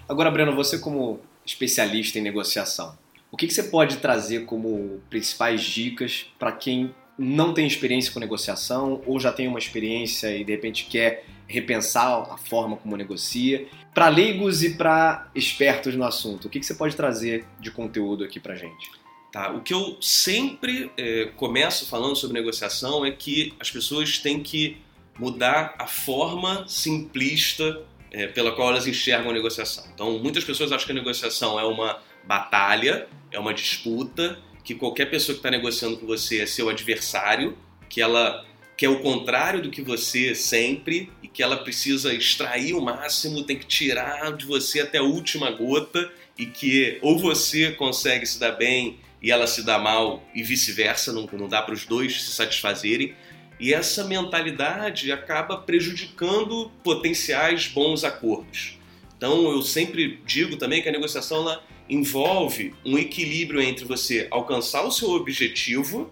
Agora, Breno, você como especialista em negociação, que, que você pode trazer como principais dicas para quem não tem experiência com negociação ou já tem uma experiência e de repente quer repensar a forma como negocia? Para leigos e para espertos no assunto, o que, que você pode trazer de conteúdo aqui para gente?
Tá, o que eu sempre é, começo falando sobre negociação é que as pessoas têm que mudar a forma simplista é, pela qual elas enxergam a negociação. Então, muitas pessoas acham que a negociação é uma batalha, é uma disputa, que qualquer pessoa que está negociando com você é seu adversário, que ela quer o contrário do que você sempre e que ela precisa extrair o máximo, tem que tirar de você até a última gota e que ou você consegue se dar bem e ela se dá mal e vice-versa, não, não dá para os dois se satisfazerem. E essa mentalidade acaba prejudicando potenciais bons acordos. Então eu sempre digo também que a negociação ela envolve um equilíbrio entre você alcançar o seu objetivo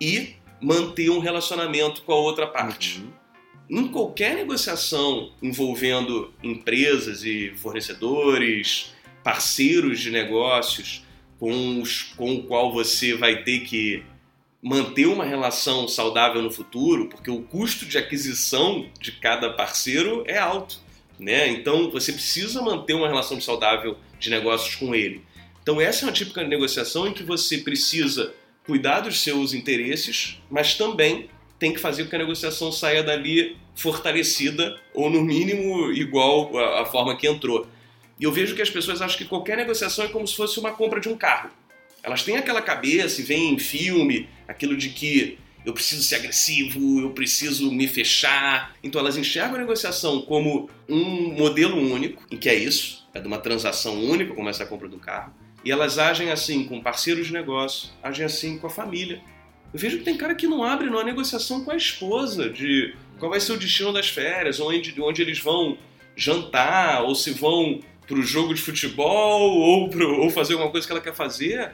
e manter um relacionamento com a outra parte. Uhum. Em qualquer negociação envolvendo empresas e fornecedores, parceiros de negócios com, os, com o qual você vai ter que manter uma relação saudável no futuro, porque o custo de aquisição de cada parceiro é alto. Né? Então você precisa manter uma relação saudável de negócios com ele. Então essa é uma típica negociação em que você precisa cuidar dos seus interesses, mas também tem que fazer com que a negociação saia dali fortalecida ou no mínimo igual à, forma que entrou. E eu vejo que as pessoas acham que qualquer negociação é como se fosse uma compra de um carro. Elas têm aquela cabeça e vem em filme aquilo de que eu preciso ser agressivo, eu preciso me fechar. Então elas enxergam a negociação como um modelo único, em que é isso, é de uma transação única, como essa compra do carro. E elas agem assim com parceiros de negócio, agem assim com a família. Eu vejo que tem cara que não abre numa negociação com a esposa de qual vai ser o destino das férias, onde, onde eles vão jantar, ou se vão para o jogo de futebol, ou, pro, ou fazer alguma coisa que ela quer fazer.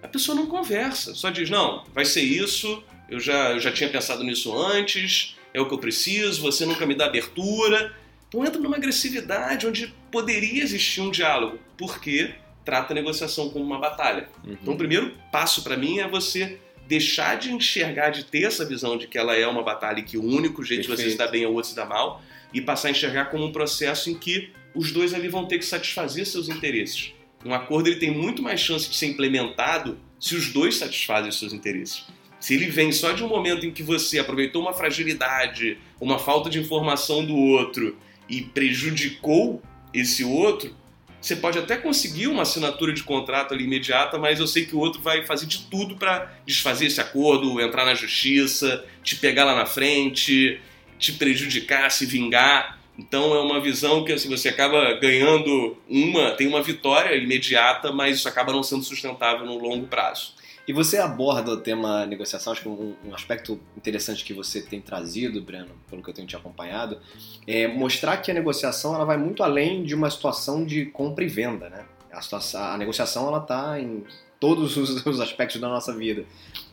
A pessoa não conversa, só diz: não, vai ser isso, eu já, eu já tinha pensado nisso antes, é o que eu preciso, você nunca me dá abertura. Então entra numa agressividade onde poderia existir um diálogo, porque trata a negociação como uma batalha.
Uhum.
Então o primeiro passo para mim é você deixar de enxergar, de ter essa visão de que ela é uma batalha e que o único jeito de você
Perfeito.
estar bem é o outro se dar mal, e passar a enxergar como um processo em que os dois ali vão ter que satisfazer seus interesses. Um acordo ele tem muito mais chance de ser implementado se os dois satisfazem os seus interesses. Se ele vem só de um momento em que você aproveitou uma fragilidade, uma falta de informação do outro e prejudicou esse outro, você pode até conseguir uma assinatura de contrato ali imediata, mas eu sei que o outro vai fazer de tudo para desfazer esse acordo, entrar na justiça, te pegar lá na frente, te prejudicar, se vingar. Então é uma visão que assim, você acaba ganhando uma, tem uma vitória imediata, mas isso acaba não sendo sustentável no longo prazo.
E você aborda o tema negociação, acho que um, um aspecto interessante que você tem trazido, Breno, pelo que eu tenho te acompanhado, é mostrar que a negociação ela vai muito além de uma situação de compra e venda, né? A, situação, a negociação ela está em todos os, os, aspectos da nossa vida.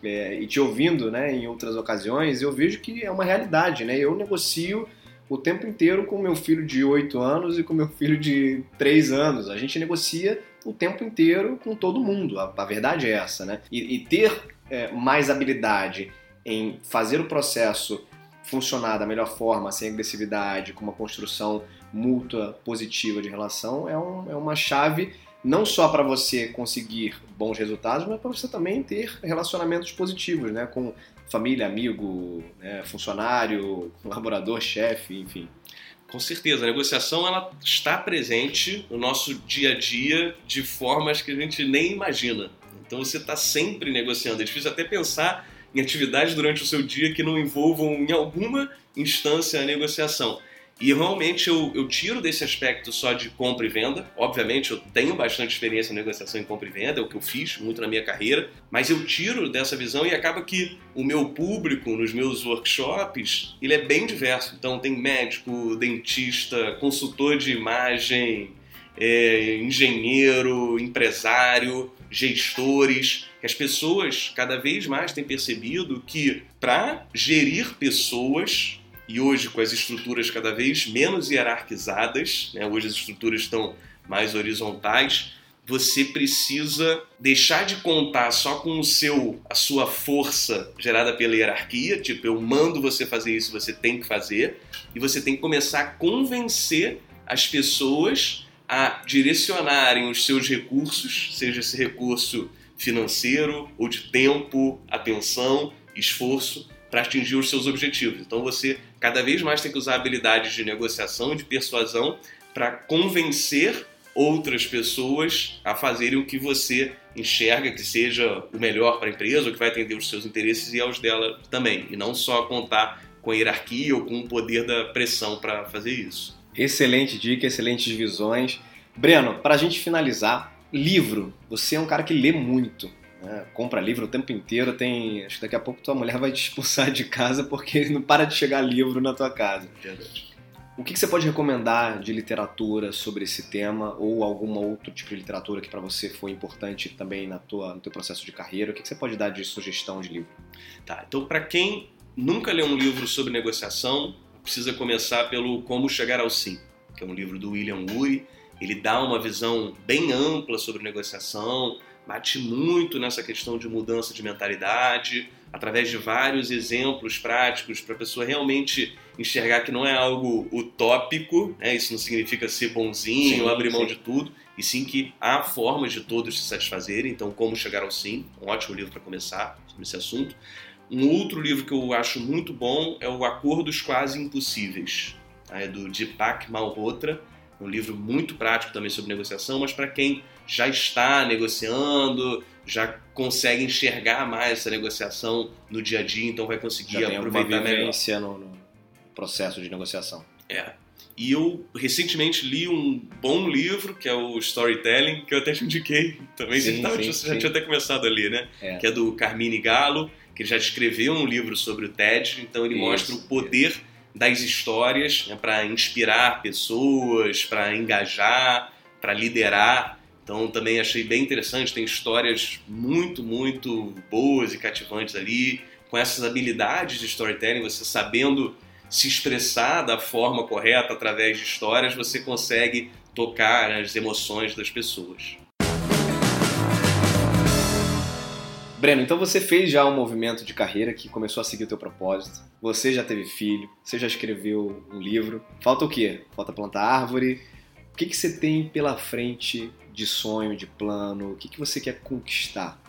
É, e te ouvindo, né, em outras ocasiões, eu vejo que é uma realidade, né? Eu negocio o tempo inteiro com meu filho de 8 anos e com meu filho de 3 anos. A gente negocia o tempo inteiro com todo mundo. A, a verdade é essa, né? E, e ter é, mais habilidade em fazer o processo funcionar da melhor forma, sem agressividade, com uma construção mútua positiva de relação, é, um, é uma chave não só para você conseguir bons resultados, mas para você também ter relacionamentos positivos, né? Com família, amigo, né? funcionário, colaborador, chefe, enfim.
Com certeza, a negociação ela está presente no nosso dia a dia de formas que a gente nem imagina. Então você está sempre negociando. É difícil até pensar em atividades durante o seu dia que não envolvam em alguma instância a negociação. E realmente eu, eu, tiro desse aspecto só de compra e venda. Obviamente eu tenho bastante experiência em negociação em compra e venda, é o que eu fiz muito na minha carreira, mas eu tiro dessa visão e acaba que o meu público nos meus workshops, ele é bem diverso. Então tem médico, dentista, consultor de imagem, é, engenheiro, empresário, gestores. As pessoas cada vez mais têm percebido que para gerir pessoas e hoje com as estruturas cada vez menos hierarquizadas, né? hoje as estruturas estão mais horizontais, você precisa deixar de contar só com o seu, a sua força gerada pela hierarquia, tipo eu mando você fazer isso, você tem que fazer, e você tem que começar a convencer as pessoas a direcionarem os seus recursos, seja esse recurso financeiro ou de tempo, atenção, esforço, para atingir os seus objetivos. Então você cada vez mais tem que usar habilidades de negociação de persuasão para convencer outras pessoas a fazerem o que você enxerga que seja o melhor para a empresa, ou que vai atender os seus interesses e aos dela também, e não só contar com a hierarquia ou com o poder da pressão para fazer isso.
Excelente dica, excelentes visões. Breno, para a gente finalizar, livro. Você é um cara que lê muito. Né? Compra livro o tempo inteiro, tem. Acho que daqui a pouco tua mulher vai te expulsar de casa porque não para de chegar livro na tua casa.
Verdade.
O que, que você pode recomendar de literatura sobre esse tema ou algum outro tipo de literatura que para você foi importante também na tua, no teu processo de carreira? O que, que você pode dar de sugestão de livro?
Tá, então para quem nunca leu um livro sobre negociação, precisa começar pelo Como Chegar ao Sim, que é um livro do William Ury. Ele dá uma visão bem ampla sobre negociação, bate muito nessa questão de mudança de mentalidade, através de vários exemplos práticos para a pessoa realmente enxergar que não é algo utópico, né? isso não significa ser bonzinho,
Sim,
abrir mão
sim.
de tudo, e sim que há formas de todos se satisfazerem. Então, Como Chegar ao Sim, um ótimo livro para começar sobre esse assunto. Um outro livro que eu acho muito bom é o Acordos Quase Impossíveis, tá? é do Deepak Malhotra, um livro muito prático também sobre negociação, mas para quem já está negociando, já consegue enxergar mais essa negociação no dia a dia, então vai conseguir
Já tem
aproveitar melhor.
no, no processo de negociação.
É. E eu recentemente li um bom livro, que é o Storytelling, que eu até te indiquei também.
Sim,
você,
sim,
já
sim.
tinha até começado a ler, né?
É.
Que é do Carmine Gallo, que ele já escreveu um livro sobre o TED, então ele
Isso,
mostra o poder das histórias né, para inspirar pessoas, para engajar, para liderar. Então também achei bem interessante, tem histórias muito, muito boas e cativantes ali, com essas habilidades de storytelling, você sabendo se expressar da forma correta através de histórias, você consegue tocar as emoções das pessoas.
Breno, então você fez já um movimento de carreira que começou a seguir o teu propósito. Você já teve filho, você já escreveu um livro. Falta o quê? Falta plantar árvore. O que, que você tem pela frente de sonho, de plano? O que, que você quer conquistar?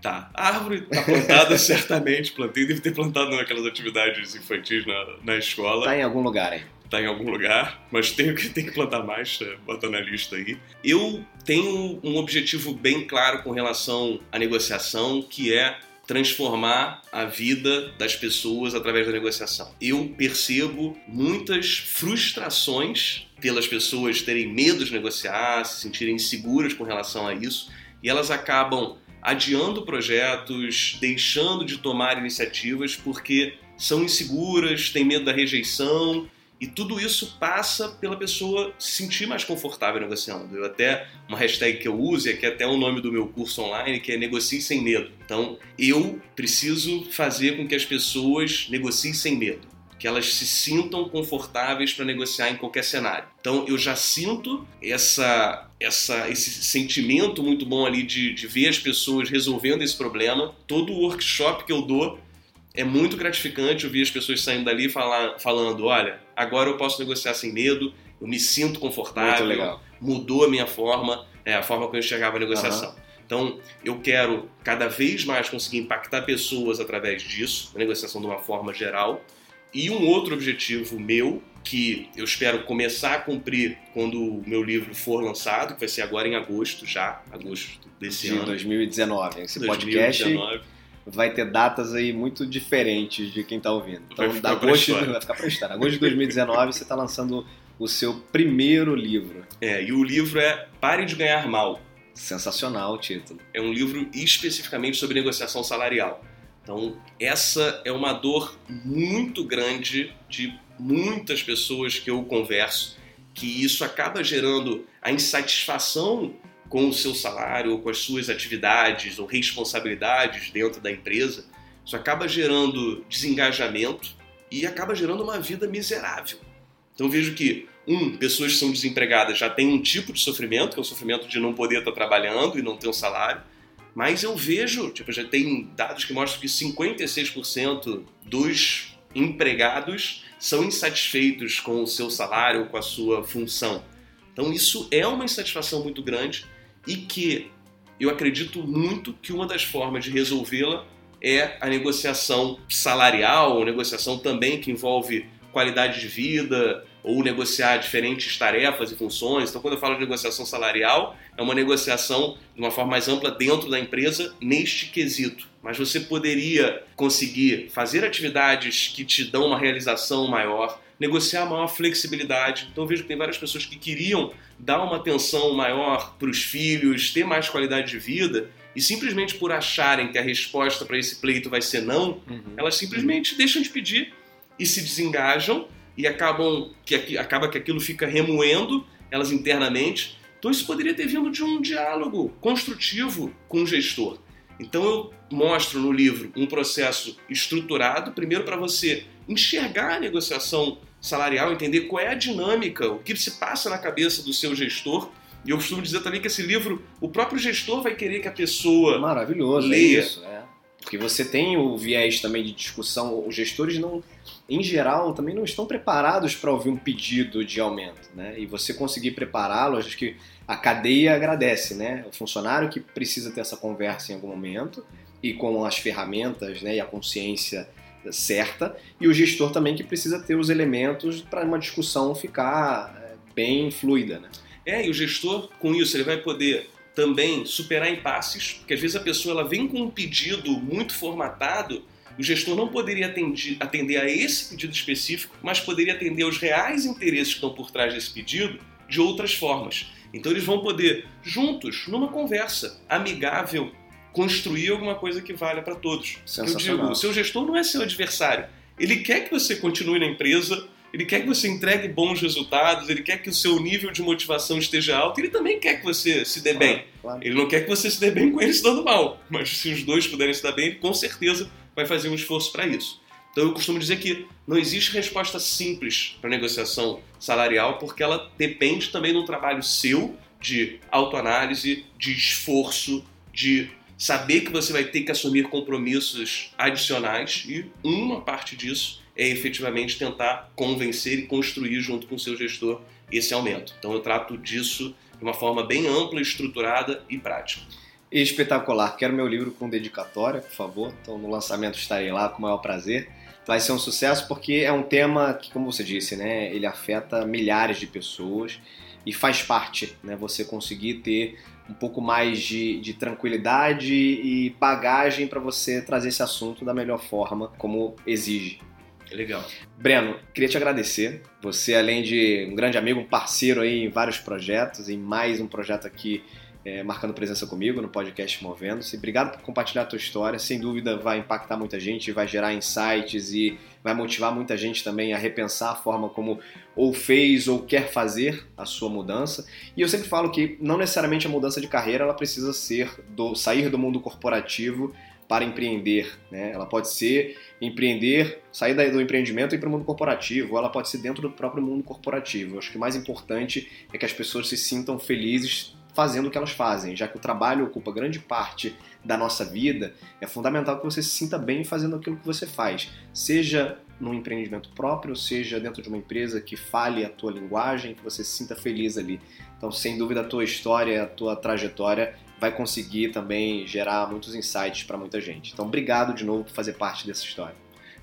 Tá, a árvore tá plantada certamente, plantei, deve ter plantado naquelas atividades infantis na, na escola.
Tá em algum lugar aí
tá em algum lugar, mas tenho que, tenho que plantar mais, tá? bota na lista aí. Eu tenho um objetivo bem claro com relação à negociação, que é transformar a vida das pessoas através da negociação. Eu percebo muitas frustrações pelas pessoas terem medo de negociar, se sentirem inseguras com relação a isso, e elas acabam adiando projetos, deixando de tomar iniciativas porque são inseguras, têm medo da rejeição e tudo isso passa pela pessoa se sentir mais confortável negociando. Eu até uma hashtag que eu uso, e que é até o nome do meu curso online, que é negocie sem medo. Então, eu preciso fazer com que as pessoas negociem sem medo, que elas se sintam confortáveis para negociar em qualquer cenário. Então, eu já sinto essa, essa, esse sentimento muito bom ali de, de ver as pessoas resolvendo esse problema. Todo o workshop que eu dou é muito gratificante ouvir as pessoas saindo dali falar, falando: olha, agora eu posso negociar sem medo, eu me sinto confortável, mudou a minha forma, é, a forma que eu enxergava a negociação. Uhum. Então, eu quero cada vez mais conseguir impactar pessoas através disso, a negociação de uma forma geral. E um outro objetivo meu, que eu espero começar a cumprir quando o meu livro for lançado, que vai ser agora em agosto já, agosto desse
de
ano.
2019. Esse
2019.
podcast vai ter datas aí muito diferentes de quem está ouvindo.
Então, vai ficar
agosto, vai ficar para história. Agosto de 2019 você está lançando o seu primeiro livro.
É, e o livro é Pare de Ganhar Mal.
Sensacional o título.
É um livro especificamente sobre negociação salarial. Então, essa é uma dor muito grande de muitas pessoas que eu converso, que isso acaba gerando a insatisfação com o seu salário ou com as suas atividades ou responsabilidades dentro da empresa, isso acaba gerando desengajamento e acaba gerando uma vida miserável. Então vejo que, um, pessoas que são desempregadas já têm um tipo de sofrimento, que é o sofrimento de não poder estar trabalhando e não ter um salário, mas eu vejo, tipo, já tem dados que mostram que 56% dos empregados são insatisfeitos com o seu salário com a sua função. Então isso é uma insatisfação muito grande e que eu acredito muito que uma das formas de resolvê-la é a negociação salarial, negociação também que envolve qualidade de vida ou negociar diferentes tarefas e funções. Então, quando eu falo de negociação salarial, é uma negociação de uma forma mais ampla dentro da empresa neste quesito. Mas você poderia conseguir fazer atividades que te dão uma realização maior, negociar maior flexibilidade. Então, eu vejo que tem várias pessoas que queriam dar uma atenção maior para os filhos, ter mais qualidade de vida, e simplesmente por acharem que a resposta para esse pleito vai ser não, uhum. elas simplesmente deixam de pedir e se desengajam e acabam que acaba que aquilo fica remoendo elas internamente. Então isso poderia ter vindo de um diálogo construtivo com o gestor. Então eu mostro no livro um processo estruturado, primeiro para você enxergar a negociação salarial, entender qual é a dinâmica, o que se passa na cabeça do seu gestor. E eu costumo dizer também que esse livro, o próprio gestor vai querer que a pessoa
Maravilhoso,
leia.
É isso, é. Porque você tem o viés também de discussão, os gestores não, em geral, também não estão preparados para ouvir um pedido de aumento, né? E você conseguir prepará-lo, acho que a cadeia agradece, né? O funcionário que precisa ter essa conversa em algum momento e com as ferramentas, né, e a consciência certa, e o gestor também que precisa ter os elementos para uma discussão ficar é, bem fluida. Né?
É, e o gestor, com isso, ele vai poder também superar impasses, porque às vezes a pessoa ela vem com um pedido muito formatado, o gestor não poderia atender, atender a esse pedido específico, mas poderia atender aos reais interesses que estão por trás desse pedido de outras formas. Então eles vão poder, juntos, numa conversa amigável, construir alguma coisa que valha para todos. Eu digo, o seu gestor não é seu adversário. Ele quer que você continue na empresa, ele quer que você entregue bons resultados, ele quer que o seu nível de motivação esteja alto, ele também quer que você se dê bem. Claro. Ele não quer que você se dê bem com ele se dando mal, mas se os dois puderem se dar bem, ele com certeza vai fazer um esforço para isso. Então eu costumo dizer que não existe resposta simples para negociação salarial, porque ela depende também do trabalho seu de autoanálise, de esforço, de saber que você vai ter que assumir compromissos adicionais e uma parte disso é efetivamente tentar convencer e construir junto com o seu gestor esse aumento. Então eu trato disso de uma forma bem ampla, estruturada e prática.
Espetacular. Quero meu livro com dedicatória, por favor. Então no lançamento estarei lá com o maior prazer. Vai ser um sucesso porque é um tema que, como você disse, né, ele afeta milhares de pessoas e faz parte, né, você conseguir ter um pouco mais de, de tranquilidade e bagagem para você trazer esse assunto da melhor forma, como exige.
Legal.
Breno, queria te agradecer. Você, além de um grande amigo, um parceiro aí em vários projetos, em mais um projeto aqui é, marcando presença comigo no podcast Movendo-se. Obrigado por compartilhar a tua história. Sem dúvida vai impactar muita gente, vai gerar insights e vai motivar muita gente também a repensar a forma como ou fez ou quer fazer a sua mudança. E eu sempre falo que não necessariamente a mudança de carreira ela precisa ser do sair do mundo corporativo para empreender. Né? Ela pode ser empreender, sair do empreendimento e ir para o mundo corporativo, ou ela pode ser dentro do próprio mundo corporativo. Eu acho que o mais importante é que as pessoas se sintam felizes fazendo o que elas fazem, já que o trabalho ocupa grande parte da nossa vida, é fundamental que você se sinta bem fazendo aquilo que você faz, seja num empreendimento próprio, seja dentro de uma empresa que fale a tua linguagem, que você se sinta feliz ali. Então, sem dúvida, a tua história, a tua trajetória vai conseguir também gerar muitos insights para muita gente. Então, obrigado de novo por fazer parte dessa história.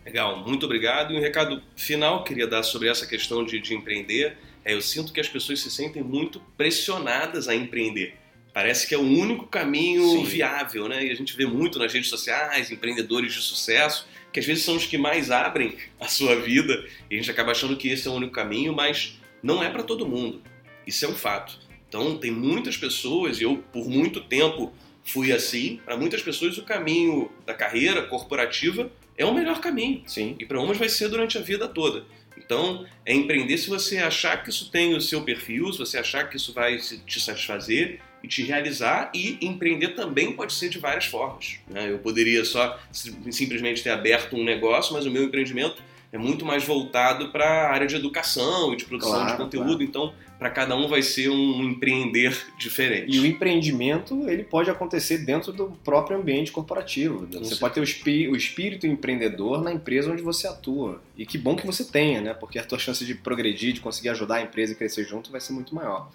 Legal, muito obrigado. E um recado final que queria dar sobre essa questão de, de empreender é eu sinto que as pessoas se sentem muito pressionadas a empreender. Parece que é o único caminho Sim. viável, né? E a gente vê muito nas redes sociais, empreendedores de sucesso, que às vezes são os que mais abrem a sua vida, e a gente acaba achando que esse é o único caminho, mas não é para todo mundo. Isso é um fato. Então, tem muitas pessoas, e eu por muito tempo fui assim, para muitas pessoas o caminho da carreira corporativa é o melhor caminho.
Sim.
E para umas vai ser durante a vida toda. Então, é empreender se você achar que isso tem o seu perfil, se você achar que isso vai te satisfazer e te realizar. E empreender também pode ser de várias formas. Né? Eu poderia só simplesmente ter aberto um negócio, mas o meu empreendimento é muito mais voltado para a área de educação e de produção claro, de conteúdo. Claro. Então, para cada um vai ser um empreender diferente.
E o empreendimento ele pode acontecer dentro do próprio ambiente corporativo. você pode ter o, o espírito empreendedor na empresa onde você atua. E que bom que você tenha, né? Porque a tua chance de progredir, de conseguir ajudar a empresa e crescer junto vai ser muito maior.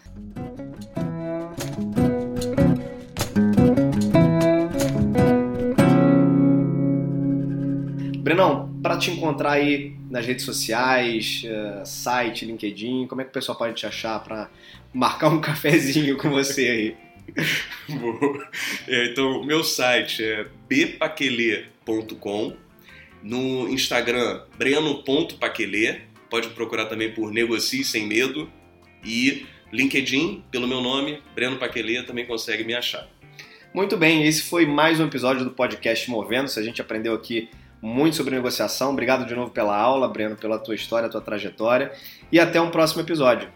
Brenão, para te encontrar aí nas redes sociais, uh, site, LinkedIn, como é que o pessoal pode te achar para marcar um cafezinho com você aí?
é, então, meu site é bpaquelê.com, no Instagram breno.paquelê, pode procurar também por Negocie Sem Medo e LinkedIn, pelo meu nome, Breno Paquelê, também consegue me achar.
Muito bem, esse foi mais um episódio do podcast Movendo-se. A gente aprendeu aqui muito sobre negociação. Obrigado de novo pela aula, Breno, pela tua história, tua trajetória. E até um próximo episódio.